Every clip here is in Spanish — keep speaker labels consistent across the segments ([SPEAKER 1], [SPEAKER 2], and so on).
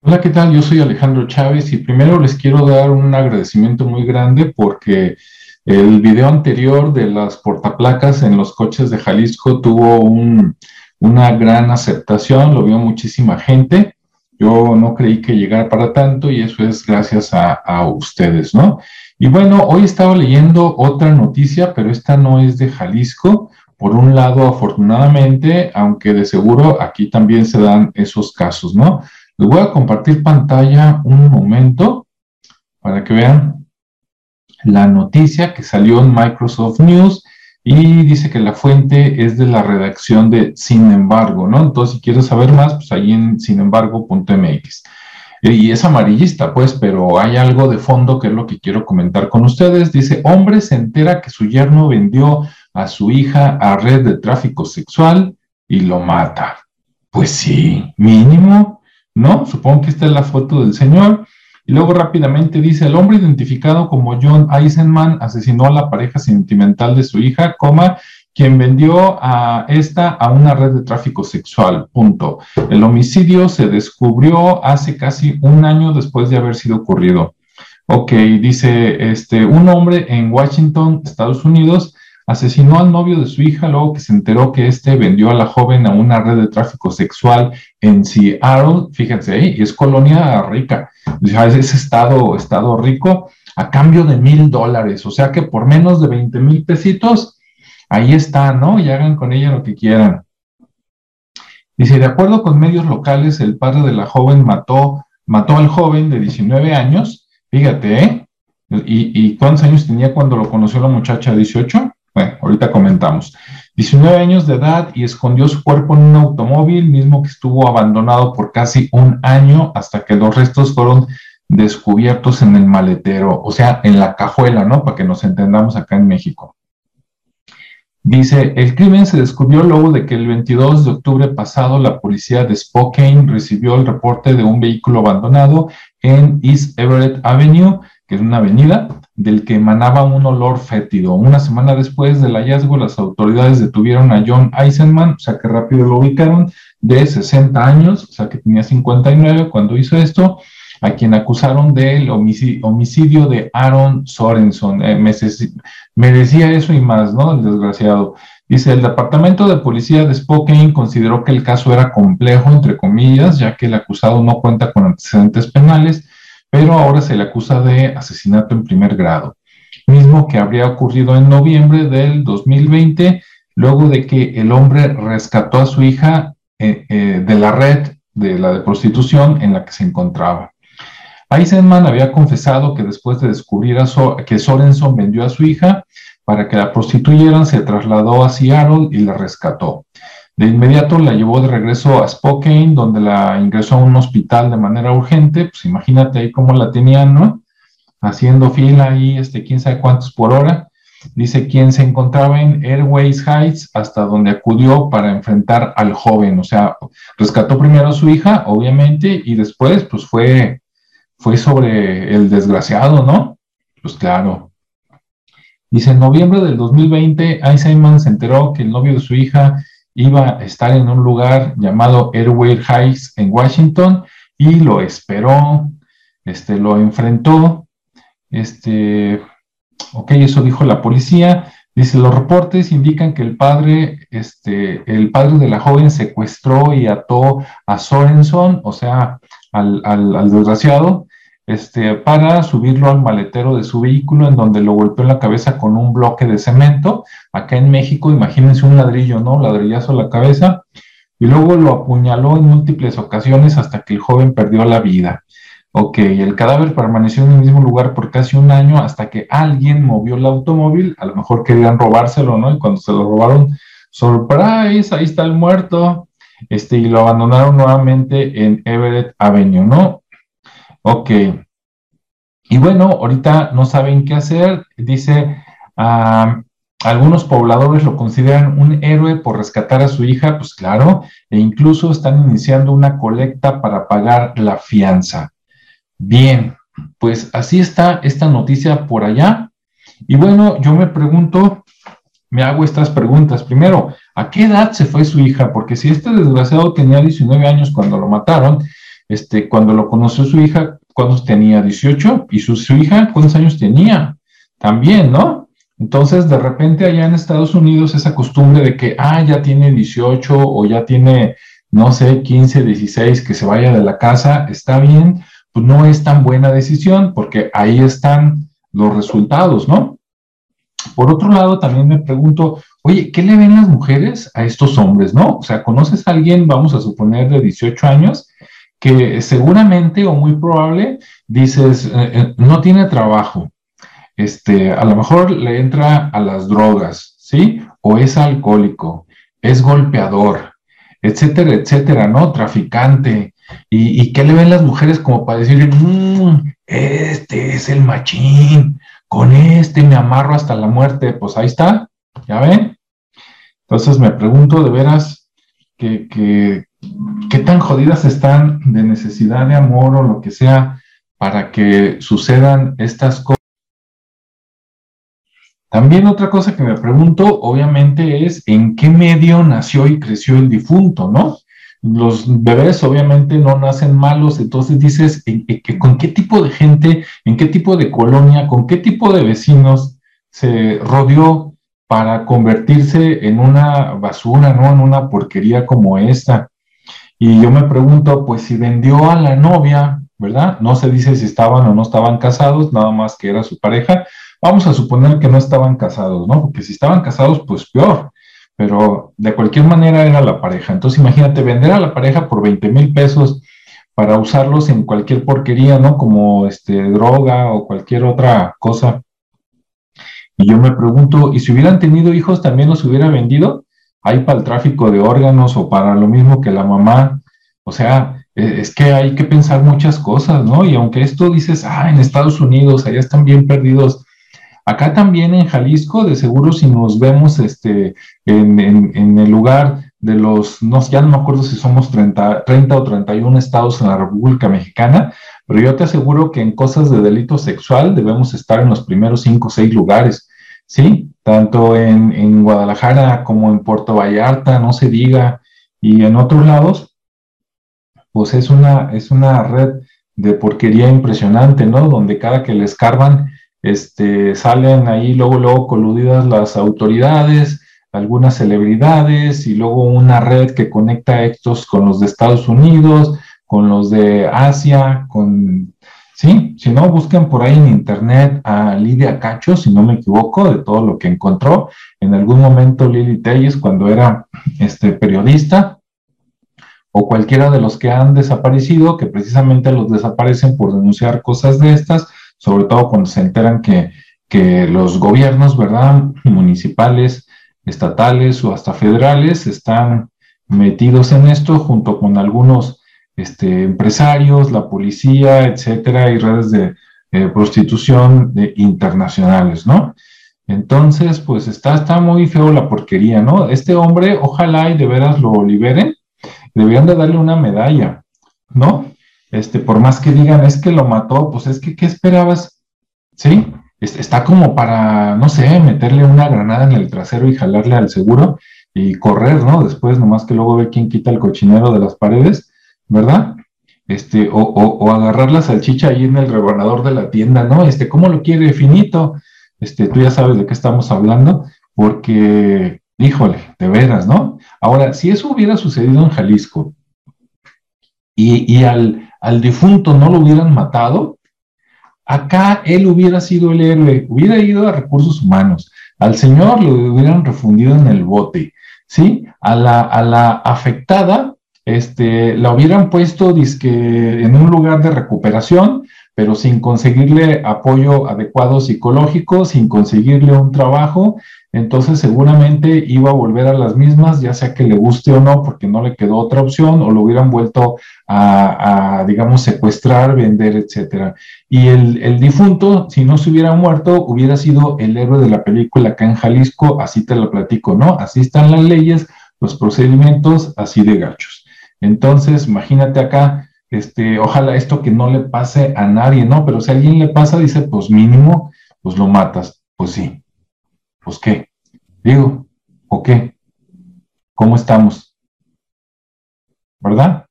[SPEAKER 1] Hola, ¿qué tal? Yo soy Alejandro Chávez y primero les quiero dar un agradecimiento muy grande porque el video anterior de las portaplacas en los coches de Jalisco tuvo una gran aceptación, lo vio muchísima gente. Yo no creí que llegara para tanto y eso es gracias a, ustedes, ¿no? Y bueno, hoy estaba leyendo otra noticia, pero esta no es de Jalisco. Por un lado, afortunadamente, aunque de seguro aquí también se dan esos casos, ¿no? Les voy a compartir pantalla un momento para que vean la noticia que salió en Microsoft News y dice que la fuente es de la redacción de Sin embargo, ¿no? Entonces, si quieres saber más, pues ahí en sinembargo.mx. Y es amarillista, pues, pero hay algo de fondo que es lo que quiero comentar con ustedes. Dice, hombre se entera que su yerno vendió a su hija a red de tráfico sexual y lo mata. Pues sí, mínimo, ¿no? Supongo que esta es la foto del señor. Y luego rápidamente dice, el hombre identificado como John Eisenman asesinó a la pareja sentimental de su hija, quien vendió a esta a una red de tráfico sexual, punto. El homicidio se descubrió hace casi un año después de haber sido ocurrido. Ok, dice, este, un hombre en Washington, Estados Unidos, asesinó al novio de su hija luego que se enteró que éste vendió a la joven a una red de tráfico sexual en Seattle, fíjense, ahí, es colonia rica, es estado, estado rico, a cambio de mil dólares, o sea que por menos de 20 mil pesitos, ahí está, ¿no? Y hagan con ella lo que quieran. Dice, de acuerdo con medios locales, el padre de la joven mató, mató al joven de 19 años, fíjate, ¿eh? ¿Y, ¿Y cuántos años tenía cuando lo conoció la muchacha? ¿18? Ahorita comentamos. 19 años de edad y escondió su cuerpo en un automóvil, mismo que estuvo abandonado por casi un año hasta que los restos fueron descubiertos en el maletero, o sea, en la cajuela, ¿no? Para que nos entendamos acá en México. Dice, el crimen se descubrió luego de que el 22 de octubre pasado la policía de Spokane recibió el reporte de un vehículo abandonado en East Everett Avenue que es una avenida, del que emanaba un olor fétido. Una semana después del hallazgo, las autoridades detuvieron a John Eisenman, o sea que rápido lo ubicaron, de 60 años, o sea que tenía 59 cuando hizo esto, a quien acusaron del homicidio, de Aaron Sorenson. Eh, merecía eso y más, ¿no? El desgraciado. Dice, el Departamento de Policía de Spokane consideró que el caso era complejo, entre comillas, ya que el acusado no cuenta con antecedentes penales pero ahora se le acusa de asesinato en primer grado, mismo que habría ocurrido en noviembre del 2020, luego de que el hombre rescató a su hija eh, eh, de la red de la de prostitución en la que se encontraba. Eisenman había confesado que después de descubrir que Sorenson vendió a su hija para que la prostituyeran, se trasladó a Seattle y la rescató. De inmediato la llevó de regreso a Spokane, donde la ingresó a un hospital de manera urgente. Pues imagínate ahí cómo la tenían, ¿no? Haciendo fila ahí, este, quién sabe cuántos por hora. Dice quién se encontraba en Airways Heights, hasta donde acudió para enfrentar al joven. O sea, rescató primero a su hija, obviamente, y después, pues fue, fue sobre el desgraciado, ¿no? Pues claro. Dice, en noviembre del 2020, Eisenman se enteró que el novio de su hija iba a estar en un lugar llamado Airway Heights en Washington y lo esperó, este, lo enfrentó, este, ok, eso dijo la policía. Dice, los reportes indican que el padre, este, el padre de la joven secuestró y ató a Sorenson, o sea, al, al desgraciado, este, para subirlo al maletero de su vehículo, en donde lo golpeó en la cabeza con un bloque de cemento. Acá en México, imagínense un ladrillo, ¿no? Ladrillazo a la cabeza. Y luego lo apuñaló en múltiples ocasiones hasta que el joven perdió la vida. Ok, el cadáver permaneció en el mismo lugar por casi un año hasta que alguien movió el automóvil, a lo mejor querían robárselo, ¿no? Y cuando se lo robaron, surprise, ahí está el muerto, este, y lo abandonaron nuevamente en Everett Avenue, ¿no? Ok. Y bueno, ahorita no saben qué hacer. Dice, algunos pobladores lo consideran un héroe por rescatar a su hija, pues claro, e incluso están iniciando una colecta para pagar la fianza. Bien, pues así está esta noticia por allá. Y bueno, yo me pregunto, me hago estas preguntas. Primero, ¿a qué edad se fue su hija? Porque si este desgraciado tenía 19 años cuando lo mataron, este, cuando lo conoció su hija, ¿cuántos tenía? 18, y su, su hija, ¿cuántos años tenía? También, ¿no? Entonces, de repente allá en Estados Unidos esa costumbre de que, ah, ya tiene 18 o ya tiene, no sé, 15, 16, que se vaya de la casa, está bien, pues no es tan buena decisión porque ahí están los resultados, ¿no? Por otro lado, también me pregunto, oye, ¿qué le ven las mujeres a estos hombres, no? O sea, ¿conoces a alguien, vamos a suponer, de 18 años, que seguramente o muy probable dices, eh, eh, no tiene trabajo, este, a lo mejor le entra a las drogas, ¿sí? O es alcohólico, es golpeador, etcétera, etcétera, ¿no? Traficante. ¿Y, qué le ven las mujeres como para decir, mm, este es el machín, con este me amarro hasta la muerte? Pues ahí está, ¿ya ven? Entonces me pregunto de veras que, qué tan jodidas están de necesidad de amor o lo que sea para que sucedan estas cosas también otra cosa que me pregunto, obviamente, es en qué medio nació y creció el difunto, ¿no? Los bebés obviamente no nacen malos, entonces dices, ¿con qué tipo de gente, en qué tipo de colonia, con qué tipo de vecinos se rodeó para convertirse en una basura, ¿no? En una porquería como esta. Y yo me pregunto, pues si vendió a la novia, ¿verdad? No se dice si estaban o no estaban casados, nada más que era su pareja, Vamos a suponer que no estaban casados, ¿no? Porque si estaban casados, pues peor. Pero de cualquier manera era la pareja. Entonces imagínate vender a la pareja por 20 mil pesos para usarlos en cualquier porquería, ¿no? Como este, droga o cualquier otra cosa. Y yo me pregunto, ¿y si hubieran tenido hijos también los hubiera vendido? Hay para el tráfico de órganos o para lo mismo que la mamá. O sea, e, es que hay que pensar muchas cosas, ¿no? Y aunque esto dices, ah, en Estados Unidos, allá están bien perdidos, Acá también en Jalisco, de seguro si nos vemos este, en, el lugar de los, no, ya no me acuerdo si somos 30, 30 o 31 estados en la República Mexicana, pero yo te aseguro que en cosas de delito sexual debemos estar en los primeros 5 o 6 lugares, ¿sí? Tanto en, en Guadalajara como en Puerto Vallarta, no se diga, y en otros lados, pues es una, es una red de porquería impresionante, ¿no? Donde cada que le escarban, este, salen ahí luego, luego coludidas las autoridades, algunas celebridades y luego una red que conecta estos con los de Estados Unidos, con los de Asia, con, sí, si no, busquen por ahí en internet a Lidia Cacho, si no me equivoco, de todo lo que encontró. En algún momento Lili Telles, cuando era este, periodista, o cualquiera de los que han desaparecido, que precisamente los desaparecen por denunciar cosas de estas, sobre todo cuando se enteran que, los gobiernos, ¿verdad? Municipales, estatales o hasta federales están metidos en esto junto con algunos este, empresarios, la policía, etcétera, y redes de prostitución internacionales, ¿no? Entonces, pues está, está muy feo la porquería, ¿no? Este hombre, ojalá y de veras lo liberen, deberían de darle una medalla, ¿no? este, por más que digan es que lo mató, pues es que, ¿qué esperabas? ¿Sí? Está como para, no sé, meterle una granada en el trasero y jalarle al seguro y correr, ¿no? Después, nomás que luego ve quién quita el cochinero de las paredes, ¿verdad? Este, o, o, agarrar la salchicha ahí en el rebanador de la tienda, ¿no? Este, ¿cómo lo quiere finito? Este, tú ya sabes de qué estamos hablando, porque, híjole, de veras, ¿no? Ahora, si eso hubiera sucedido en Jalisco y, y al, al difunto no lo hubieran matado, acá él hubiera sido el héroe, hubiera ido a recursos humanos, al señor lo hubieran refundido en el bote, ¿sí? A la, a la afectada, este, la hubieran puesto en un lugar de recuperación, pero sin conseguirle apoyo adecuado psicológico, sin conseguirle un trabajo, entonces seguramente iba a volver a las mismas, ya sea que le guste o no, porque no le quedó otra opción, o lo hubieran vuelto a, digamos, secuestrar, vender, etcétera. Y el, el, difunto, si no se hubiera muerto, hubiera sido el héroe de la película acá en Jalisco, así te lo platico, ¿no? Así están las leyes, los procedimientos, así de gachos. Entonces, imagínate acá, este, ojalá esto que no le pase a nadie, ¿no? Pero si alguien le pasa, dice, pues mínimo, pues lo matas. Pues sí. Pues qué. Digo, ¿o qué? ¿Cómo estamos? ¿Verdad?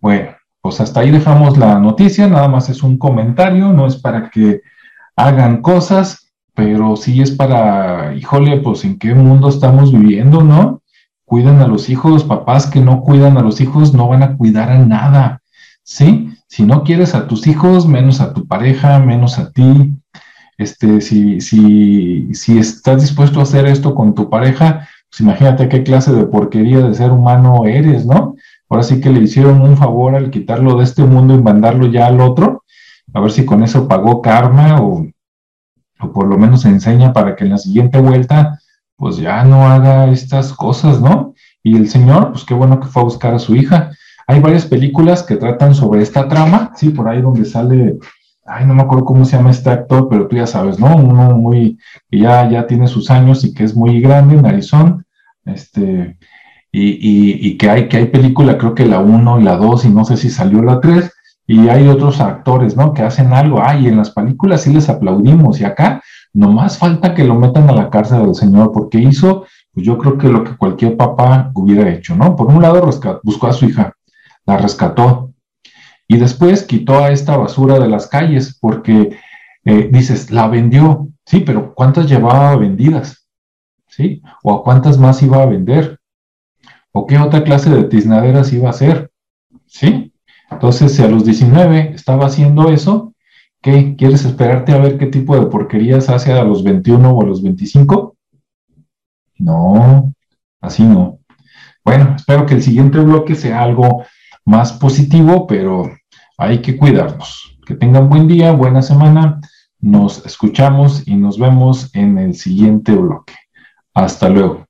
[SPEAKER 1] Bueno, pues hasta ahí dejamos la noticia, nada más es un comentario, no es para que hagan cosas, pero sí es para, híjole, pues en qué mundo estamos viviendo, ¿no? Cuidan a los hijos, papás que no cuidan a los hijos no van a cuidar a nada, ¿sí? Si no quieres a tus hijos, menos a tu pareja, menos a ti. Este, si, si, si estás dispuesto a hacer esto con tu pareja, pues imagínate qué clase de porquería de ser humano eres, ¿no? Ahora sí que le hicieron un favor al quitarlo de este mundo y mandarlo ya al otro, a ver si con eso pagó karma o, o por lo menos enseña para que en la siguiente vuelta pues ya no haga estas cosas, ¿no? Y el señor, pues qué bueno que fue a buscar a su hija. Hay varias películas que tratan sobre esta trama, sí, por ahí donde sale, ay, no me acuerdo cómo se llama este actor, pero tú ya sabes, ¿no? Uno muy, que ya, ya tiene sus años y que es muy grande, narizón, este, y, y, que, hay, que hay película, creo que la 1 y la 2, y no sé si salió la 3, y hay otros actores, ¿no? Que hacen algo, ay, en las películas sí les aplaudimos, y acá nomás falta que lo metan a la cárcel del Señor, porque hizo, pues yo creo que lo que cualquier papá hubiera hecho, ¿no? Por un lado, buscó a su hija, la rescató, y después quitó a esta basura de las calles, porque eh, dices, la vendió, sí, pero ¿cuántas llevaba vendidas? ¿Sí? ¿O a cuántas más iba a vender? ¿O qué otra clase de tiznaderas iba a hacer? ¿Sí? Entonces, si a los 19 estaba haciendo eso, ¿qué? ¿Quieres esperarte a ver qué tipo de porquerías hace a los 21 o a los 25? No, así no. Bueno, espero que el siguiente bloque sea algo más positivo, pero hay que cuidarnos. Que tengan buen día, buena semana. Nos escuchamos y nos vemos en el siguiente bloque. Hasta luego.